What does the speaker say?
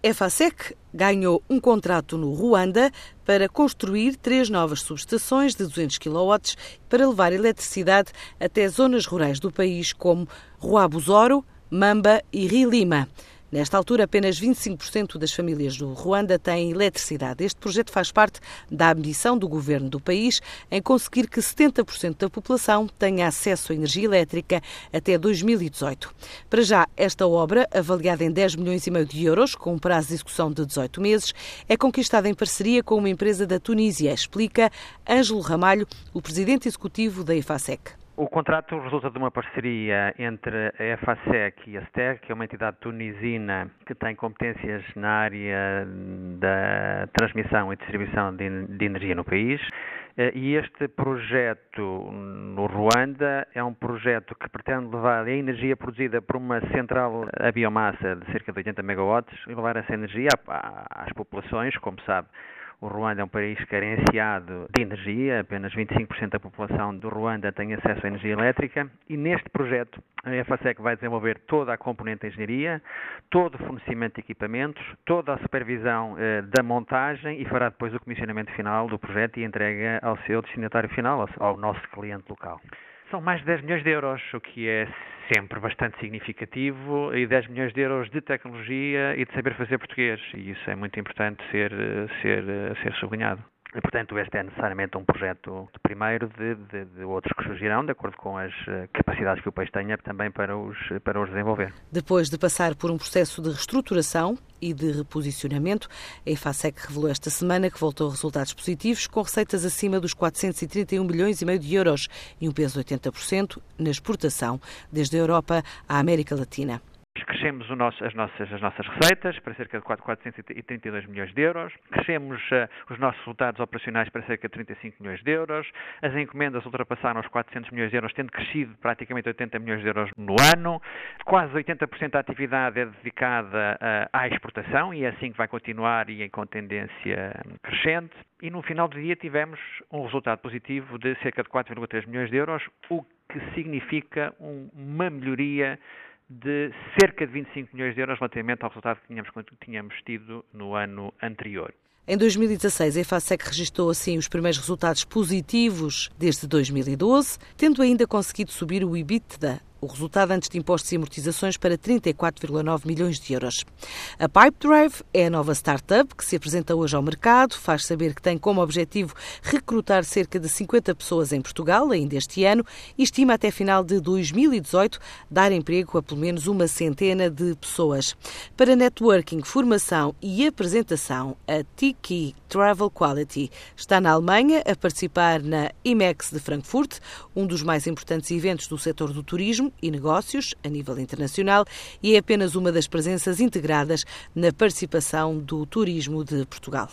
EFASEC ganhou um contrato no Ruanda para construir três novas subestações de 200 kW para levar eletricidade até zonas rurais do país como Ruabuzoro, Mamba e Rilima. Nesta altura, apenas 25% das famílias do Ruanda têm eletricidade. Este projeto faz parte da ambição do governo do país em conseguir que 70% da população tenha acesso à energia elétrica até 2018. Para já, esta obra, avaliada em 10 milhões e meio de euros, com um prazo de execução de 18 meses, é conquistada em parceria com uma empresa da Tunísia, explica Ângelo Ramalho, o presidente executivo da EFASEC. O contrato resulta de uma parceria entre a EFASEC e a STEG, que é uma entidade tunisina que tem competências na área da transmissão e distribuição de, de energia no país. Eh, e este projeto no Ruanda é um projeto que pretende levar a energia produzida por uma central a biomassa de cerca de 80 megawatts e levar essa energia às populações, como sabe o Ruanda é um país carenciado de energia, apenas 25% da população do Ruanda tem acesso à energia elétrica e neste projeto a EFASEC vai desenvolver toda a componente de engenharia, todo o fornecimento de equipamentos, toda a supervisão eh, da montagem e fará depois o comissionamento final do projeto e entrega ao seu destinatário final, ao, ao nosso cliente local. São mais de 10 milhões de euros, o que é sempre bastante significativo, e 10 milhões de euros de tecnologia e de saber fazer português. E isso é muito importante ser, ser, ser sublinhado. E, portanto, este é necessariamente um projeto de primeiro de, de, de, outros que surgirão, de acordo com as eh, capacidades que o país tenha também para os, para os desenvolver. Depois de passar por um processo de reestruturação e de reposicionamento, a EFASEC revelou esta semana que voltou a resultados positivos, com receitas acima dos 431 milhões e meio de euros e um peso de 80% na exportação, desde a Europa à América Latina crescemos nosso, as, nossas, as nossas receitas para cerca de 432 milhões de euros, crescemos uh, os nossos resultados operacionais para cerca de 35 milhões de euros, as encomendas ultrapassaram os 400 milhões de euros, tendo crescido praticamente 80 milhões de euros no ano, quase 80% da atividade é dedicada uh, à exportação e é assim que vai continuar e com tendência crescente. E no final do dia tivemos um resultado positivo de cerca de 4,3 milhões de euros, o que significa um, uma melhoria de cerca de 25 milhões de euros relativamente ao resultado que tínhamos, tínhamos tido no ano anterior. Em 2016, a EFASEC registrou assim os primeiros resultados positivos desde 2012, tendo ainda conseguido subir o EBITDA o resultado antes de impostos e amortizações para 34,9 milhões de euros. A Pipedrive é a nova startup que se apresenta hoje ao mercado, faz saber que tem como objetivo recrutar cerca de 50 pessoas em Portugal ainda este ano e estima até final de 2018 dar emprego a pelo menos uma centena de pessoas. Para networking, formação e apresentação, a Tiki Travel Quality está na Alemanha a participar na IMEX de Frankfurt, um dos mais importantes eventos do setor do turismo e negócios a nível internacional e é apenas uma das presenças integradas na participação do turismo de Portugal.